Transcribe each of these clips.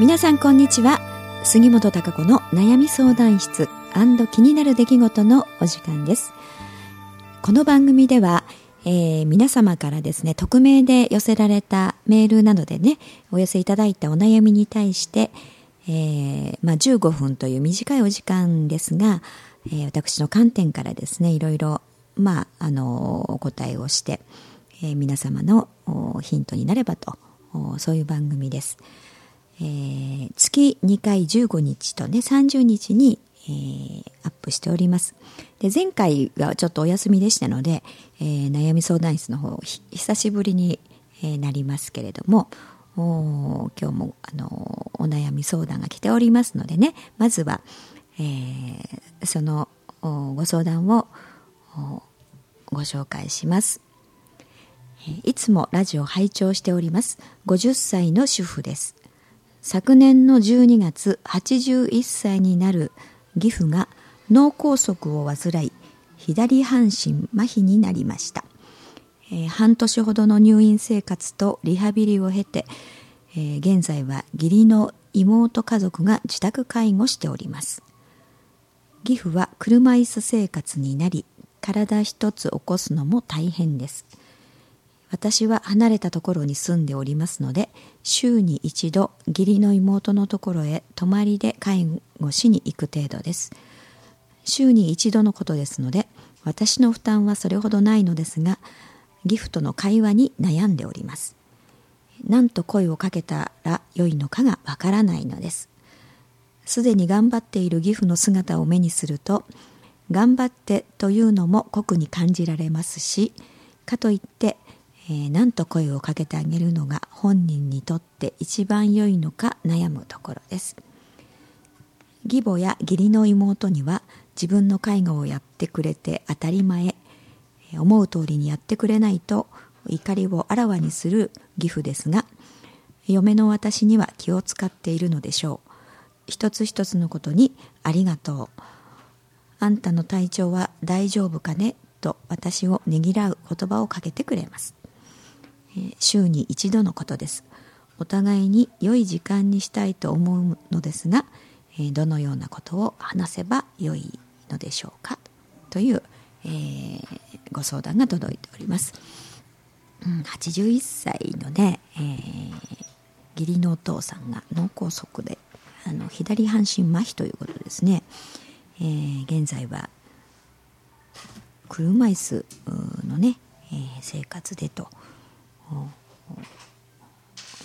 皆さんこんにちは杉本孝子の悩み相談室気になる出来事のお時間ですこの番組では、えー、皆様からですね匿名で寄せられたメールなどでねお寄せいただいたお悩みに対して、えー、まあ、15分という短いお時間ですが、えー、私の観点からですねいろいろまああのお答えをして、え皆様のヒントになればとそういう番組です。えー、月2回15日とね30日に、えー、アップしております。で前回がちょっとお休みでしたので、えー、悩み相談室の方久しぶりに、えなりますけれども今日もあのお悩み相談が来ておりますのでねまずは、えそのご相談をご紹介します。いつもラジオ拝聴しております。50歳の主婦です。昨年の12月81歳になる義父が脳梗塞を患い左半身麻痺になりました、えー、半年ほどの入院生活とリハビリを経て、えー、現在は義理の妹家族が自宅介護しております。義父は車椅子生活になり体一つ起こすのも大変です。私は離れたところに住んでおりますので週に一度義理の妹のところへ泊まりで介護しに行く程度です。週に一度のことですので私の負担はそれほどないのですがギフとの会話に悩んでおります。何と声をかけたらよいのかがわからないのです。すでに頑張っている義父の姿を目にすると頑張ってというのも酷に感じられますしかといってえー、何と声をかけてあげるのが本人にとって一番良いのか悩むところです。義母や義理の妹には自分の介護をやってくれて当たり前。思う通りにやってくれないと怒りをあらわにする義父ですが嫁の私には気を使っているのでしょう。一つ一つのことにありがとう。あんたの体調は大丈夫かね？と私をねぎらう言葉をかけてくれます。週に一度のことです。お互いに良い時間にしたいと思うのですがどのようなことを話せば良いのでしょうか？という、えー、ご相談が届いております、うん、81歳のね、えー、義理のお父さんが脳梗塞であの左半身麻痺ということですね、えー、現在は車椅子のね、え、生活でと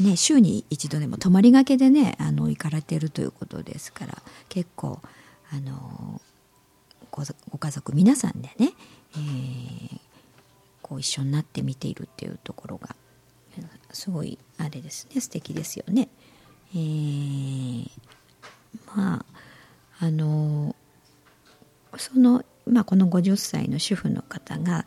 ね、週に一度でも泊まりがけでねあの行かれてるということですから結構あのごご家族皆さんでね、えー、こう一緒になって見ているっていうところがすごいあれですね素敵ですよね。えー、まああのその、まあ、この50歳の主婦の方が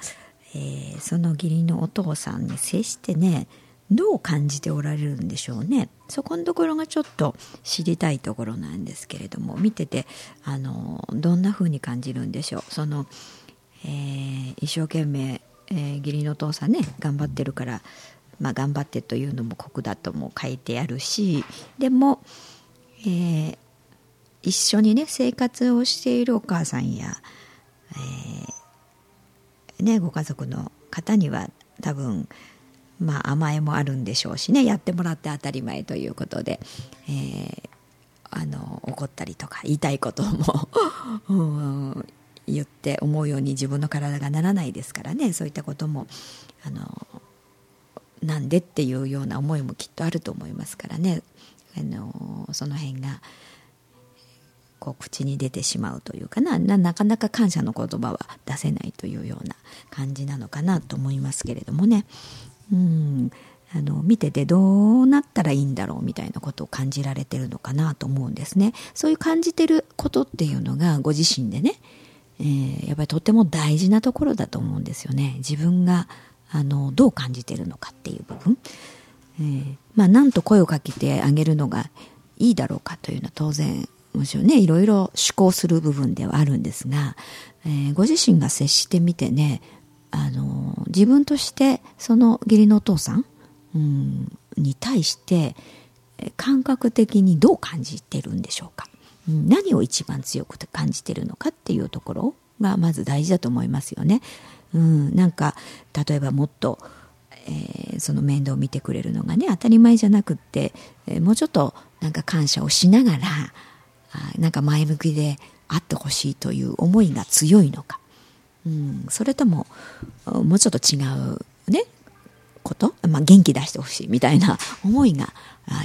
えー、その義理のお父さんに接してねどう感じておられるんでしょうね。そこのところがちょっと知りたいところなんですけれども見ててあのどんな風に感じるんでしょう。その、えー、一生懸命、えー、義理のお父さんね頑張ってるから、まあ、頑張ってというのも酷だとも書いてあるしでも、えー、一緒にね生活をしているお母さんや、えね、ご家族の方には多分、まあ、甘えもあるんでしょうしねやってもらって当たり前ということで、えー、あの怒ったりとか言いたいことも うん言って思うように自分の体がならないですからねそういったこともあのなんでっていうような思いもきっとあると思いますからね。あのその辺がこう口に出てしまうというかな。なかなか感謝の言葉は出せないというような感じなのかなと思いますけれどもね。うん。あの見ててどうなったらいいんだろうみたいなことを感じられてるのかなと思うんですね。そういう感じてることっていうのがご自身でね、えー、やっぱりとても大事なところだと思うんですよね。自分があのどう感じてるのかっていう部分、えー、まあなんと声をかけてあげるのがいいだろうかというのは当然もちろんねいろいろ思考する部分ではあるんですが、えー、ご自身が接してみてねあの自分としてその義理のお父さん、うん、に対して、感覚的にどう感じてるんでしょうか、何を一番強く感じてるのかっていうところがまず大事だと思いますよね。うん、なんか例えばもっと、えー、その面倒を見てくれるのがね当たり前じゃなくって、えー、もうちょっとなんか感謝をしながらなんか前向きであってほしいという思いが強いのか、うん、それとももうちょっと違うねこと、まあ、元気出してほしいみたいな 思いが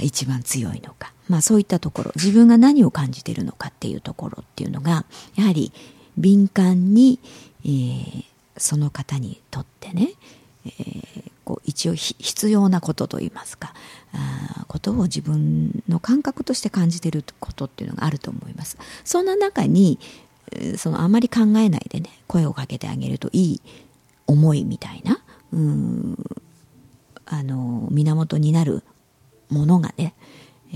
一番強いのか、まあ、そういったところ。自分が何を感じているのかっていうところっていうのがやはり敏感に、えー、その方にとってね、えー、こう一応必要なことといいますかあことを自分の感覚として感じていることっていうのがあると思います。そんな中にそのあまり考えないでね声をかけてあげるといい思いみたいなうんあの源になるものがね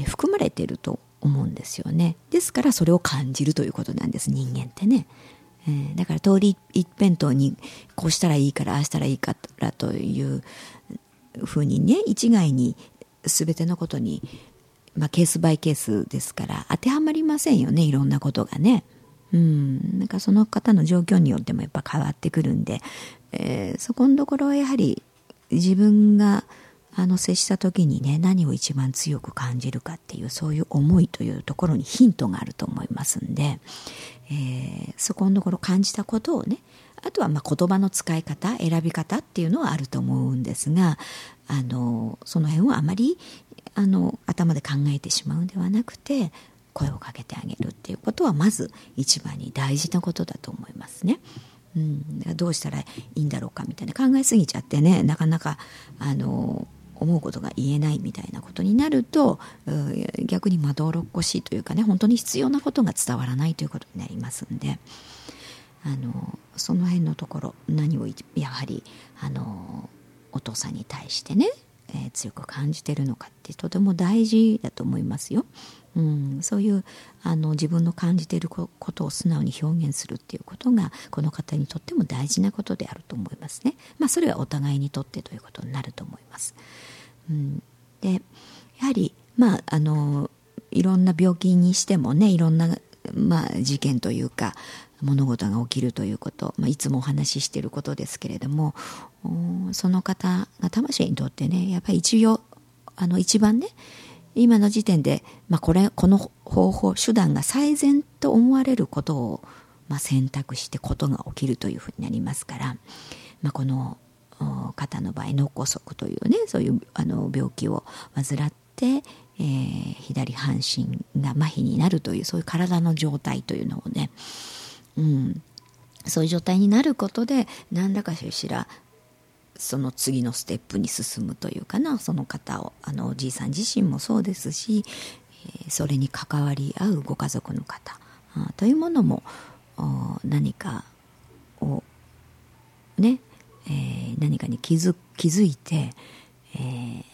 含まれていると思うんですよねですからそれを感じるということなんです人間ってね、えー、だから通り一辺倒にこうしたらいいからああしたらいいからというふうにね一概に全てのことに、まあ、ケースバイケースですから当てはまりませんよねいろんなことがね。うん、なんかその方の状況によってもやっぱ変わってくるんで、えー、そこのところはやはり自分があの接した時にね何を一番強く感じるかっていうそういう思いというところにヒントがあると思いますんで、えー、そこのところ感じたことをねあとはまあ言葉の使い方選び方っていうのはあると思うんですがあのその辺をあまりあの頭で考えてしまうんではなくて声をかけてあげるっていうことはまず一番に大事なことだと思いますね。うん、どうしたらいいんだろうかみたいな考えすぎちゃってねなかなかあの思うことが言えないみたいなことになると逆にまどろっこしいというかね本当に必要なことが伝わらないということになりますんであのその辺のところ何をやはりあのお父さんに対してね、えー、強く感じてるのかってとても大事だと思いますよ。うん、そういうあの自分の感じていることを素直に表現するっていうことがこの方にとっても大事なことであると思いますね。まあ、それはお互いにとってということになると思います。うん、でやはり、まあ、あのいろんな病気にしてもねいろんな、まあ、事件というか物事が起きるということ、まあ、いつもお話ししていることですけれどもその方が魂にとってねやっぱり一応あの一番ね今の時点で、まあ、これこの方法手段が最善と思われることを、まあ、選択してことが起きるというふうになりますから、まあ、この方の場合脳梗塞というねそういうあの病気を患って、えー、左半身が麻痺になるというそういう体の状態というのをね、うん、そういう状態になることで何らかしらその次のステップに進むというかなその方をあのおじいさん自身もそうですし、えー、それに関わり合うご家族の方というものも何かをね、えー、何かに気づ気づいて、えー、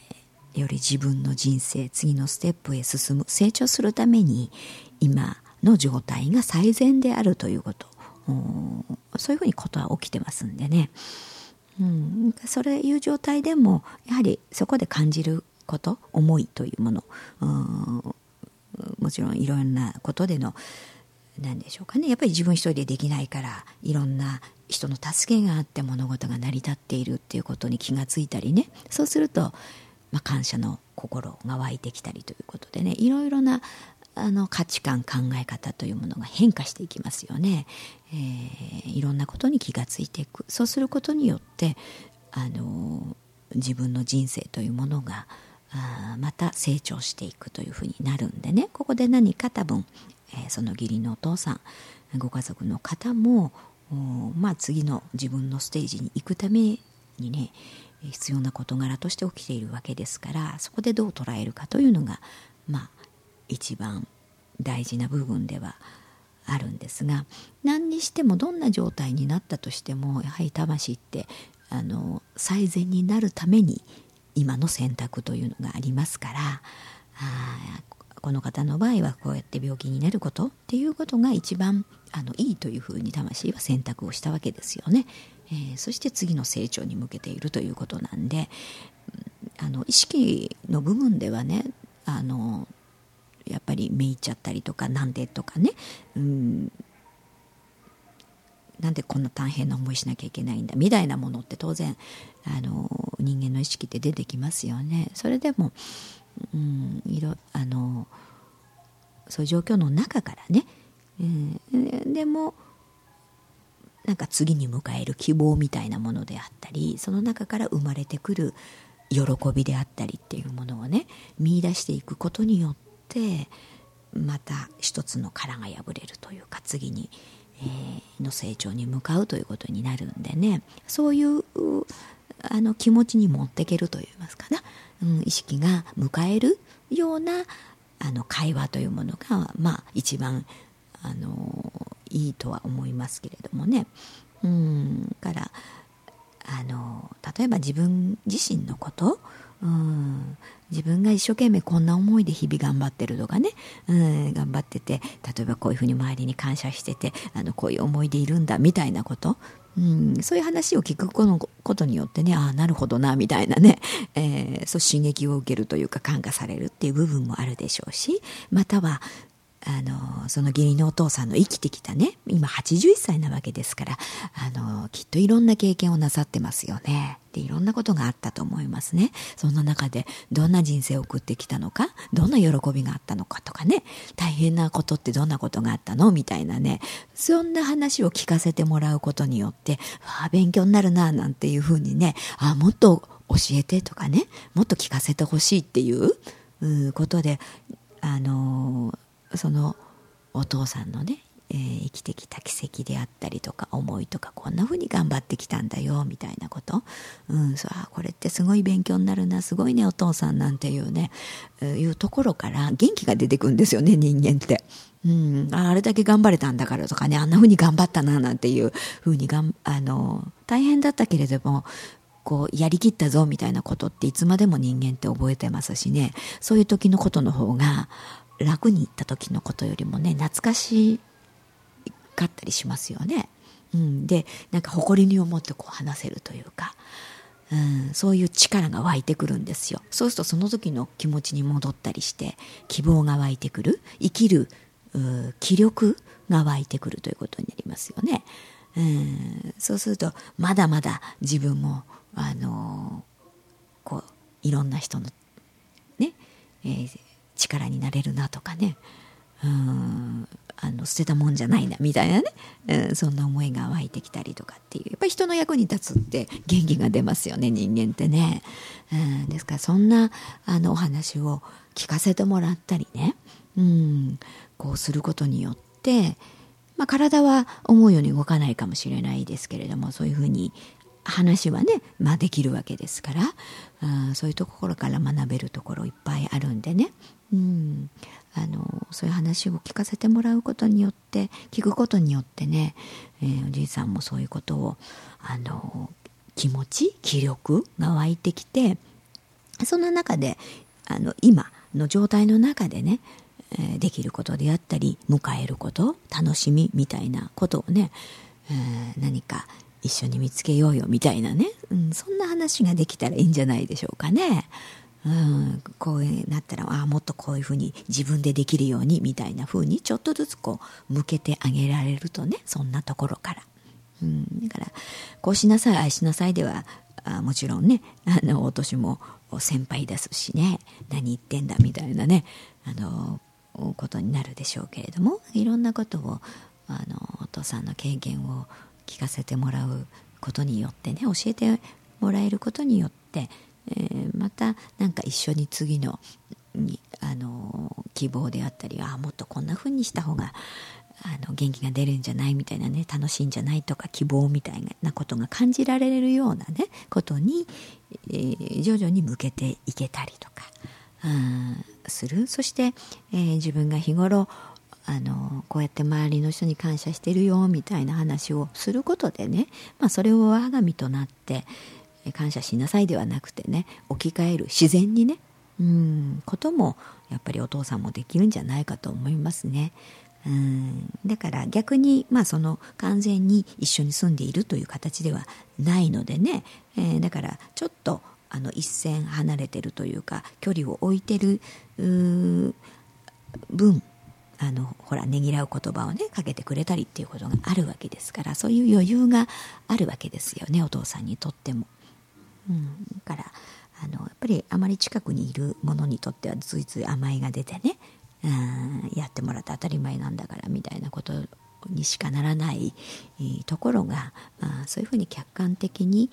より自分の人生次のステップへ進む成長するために今の状態が最善であるということ。そういうふうにことは起きてますんでね。うん、そういう状態でもやはりそこで感じること思いというもの。もちろんいろんなことでの何でしょうかね。やっぱり自分一人でできないからいろんな人の助けがあって物事が成り立っているっていうことに気がついたりね。そうすると、まあ、感謝の心が湧いてきたりということでねいろいろなあの価値観考え方というものが変化していきますよね、えー、いろんなことに気がついていく。そうすることによってあの自分の人生というものがあまた成長していくというふうになるんでね。ここで何か多分、えー、その義理のお父さんご家族の方もまあ次の自分のステージに行くためにね必要な事柄として起きているわけですからそこでどう捉えるかというのがまあ一番大事な部分ではあるんですが何にしてもどんな状態になったとしてもやはり魂ってあの最善になるために今の選択というのがありますからあこの方の場合はこうやって病気になることっていうことが一番あのいいというふうに魂は選択をしたわけですよね。えー、そして次の成長に向けているということなんであの意識の部分ではねあのやっぱりめいっちゃったりとかなんでとかね、うん、なんでこんな大変な思いしなきゃいけないんだみたいなものって当然あの人間の意識って出てきますよね。それでも、うん、いろあのそういう状況の中からね、うん、でもなんか次に迎える希望みたいなものであったりその中から生まれてくる喜びであったりっていうものをね見出していくことによってまた一つの殻が破れるというか次に、えー、の成長に向かうということになるんでね。そういうあの気持ちに持っていけるといいますかな、うん、意識が迎えるようなあの会話というものが、まあ、一番あのいいとは思いますけれどもね。うん。からあの例えば自分自身のことうん。自分が一生懸命こんな思いで日々頑張ってるとかね、うん、頑張ってて例えばこういうふうに周りに感謝しててあのこういう思いでいるんだみたいなこと、うん、そういう話を聞くことによってねああなるほどなみたいなね、えー、そう刺激を受けるというか感化されるっていう部分もあるでしょうしまたはあのその義理のお父さんの生きてきたね今81歳なわけですからあのきっといろんな経験をなさってますよね。でいろんなことがあったと思いますね。そんな中でどんな人生を送ってきたのかどんな喜びがあったのかとかね。大変なことってどんなことがあったの？みたいなね。そんな話を聞かせてもらうことによってあ勉強になるななんていうふうにねあもっと教えてとかねもっと聞かせてほしいっていうことであのーそのお父さんのね、えー、生きてきた奇跡であったりとか思いとかこんな風に頑張ってきたんだよみたいなこと、うん、そうあこれってすごい勉強になるなすごいねお父さんなんていうね、えー、いうところから元気が出てくるんですよね人間って。うん、あれだけ頑張れたんだからとかねあんな風に頑張ったななんていう風にがんあの大変だったけれどもこうやりきったぞみたいなことっていつまでも人間って覚えてますしねそういう時のことの方が楽に行った時のことよりもね懐かしかったりしますよね。うん、でなんか誇りに思ってこう話せるというか、うん、そういう力が湧いてくるんですよ。そうするとその時の気持ちに戻ったりして希望が湧いてくる生きる気力が湧いてくるということになりますよね。うん、そうするとまだまだ自分もあのこういろんな人のね、えー、力になれるなとかね。うん。あの捨てたもんじゃないなみたいなね、うん、そんな思いが湧いてきたりとかっていう。やっぱり人の役に立つって元気が出ますよね人間ってね、うん、ですからそんなあのお話を聞かせてもらったりね、うん、こうすることによって、まあ、体は思うように動かないかもしれないですけれどもそういうふうに話はね、まあ、できるわけですから。あそういうところから学べるところいっぱいあるんでね、うん、あのそういう話を聞かせてもらうことによって聞くことによってね、えー、おじいさんもそういうことをあの気持ち気力が湧いてきてそんな中であの今の状態の中でねできることであったり迎えること楽しみみたいなことをね、えー、何か一緒に見つけようよみたいなね、うん、そんな話ができたらいいんじゃないでしょうかね。うん、こうなったらああもっとこういうふうに自分でできるようにみたいなふうにちょっとずつこう向けてあげられるとねそんなところから、うん、だからこうしなさいああしなさいではあもちろんねあのお年も先輩ですしね何言ってんだみたいなねあのことになるでしょうけれどもいろんなことをあのお父さんの経験を聞かせてもらうことによってね教えてもらえることによって、えー、またなんか一緒に次のにあの希望であったりあもっとこんな風にした方があの元気が出るんじゃないみたいなね楽しいんじゃないとか希望みたいなことが感じられるようなねことに、えー、徐々に向けていけたりとか、うん、する。そして、えー、自分が日頃あのこうやって周りの人に感謝してるよみたいな話をすることでね、まあ、それを我が身となって感謝しなさいではなくてね置き換える自然にねうんこともやっぱりお父さんもできるんじゃないかと思いますね。うんだから逆に、まあ、その完全に一緒に住んでいるという形ではないのでね、えー、だからちょっとあの一線離れてるというか距離を置いてる分あのほらねぎらう言葉をねかけてくれたりっていうことがあるわけですからそういう余裕があるわけですよねお父さんにとっても。うん、からあのやっぱりあまり近くにいるものにとってはついつい甘えが出てね、うん、やってもらって当たり前なんだからみたいなことにしかならないところがあそういうふうに客観的に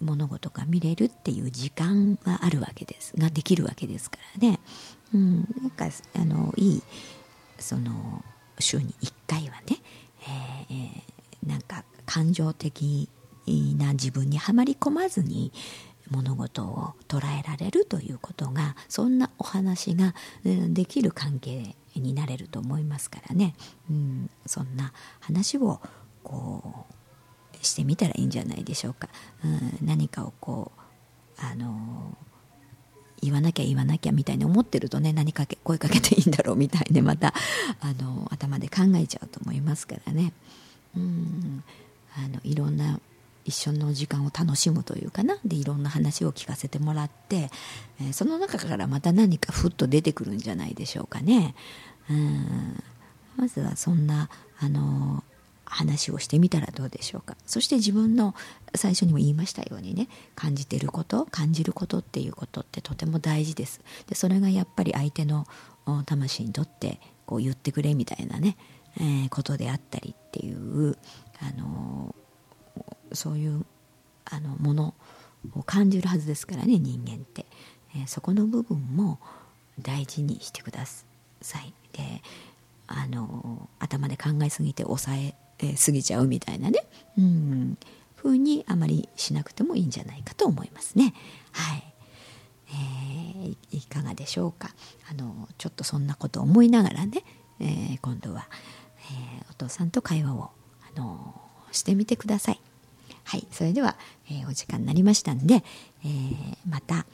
物事が見れるっていう時間があるわけです。ができるわけですからね、うん、なんかあのいいその週に1回はね、えー、なんか感情的な自分にはまり込まずに物事を捉えられるということがそんなお話ができる関係になれると思いますからね、うん、そんな話をこうしてみたらいいんじゃないでしょうか、うん、何かをこうあの言わなきゃ言わなきゃみたいに思ってるとね何かけ声かけていいんだろうみたいでまたあの頭で考えちゃうと思いますからね。うんあのいろんな一緒の時間を楽しむというかな。でいろんな話を聞かせてもらって、えー、その中からまた何かふっと出てくるんじゃないでしょうかね。うん。まずはそんなあの話をしてみたらどうでしょうか。そして自分の最初にも言いましたようにね感じてること感じることっていうことってとても大事です。でそれがやっぱり相手の魂にとってこう言ってくれみたいなね、えー、ことであったりっていうあのそういうあのものを感じるはずですからね人間って、えー、そこの部分も大事にしてください。であの頭で考えすぎて抑ええ過ぎちゃうみたいなね。うん。風にあまりしなくてもいいんじゃないかと思いますね。はい、えー、いかがでしょうか。あのちょっとそんなこと思いながらね、えー、今度は、えー、お父さんと会話をあのしてみてください。はい、それでは、えー、お時間になりましたんで、えー、また、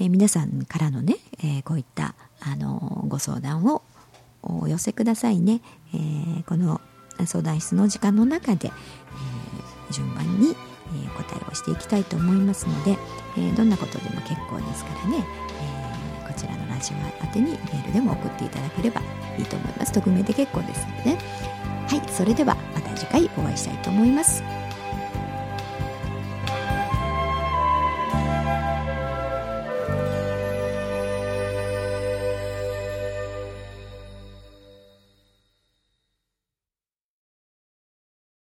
えー、皆さんからのね、えこういったあのご相談をお寄せくださいね、えこの相談室の時間の中で、え順番に、え答えをしていきたいと思いますので、えどんなことでも結構ですからね、えこちらのラジオ宛てにメールでも送っていただければいいと思います。匿名で結構ですのでね。はいそれではまた次回お会いしたいと思います。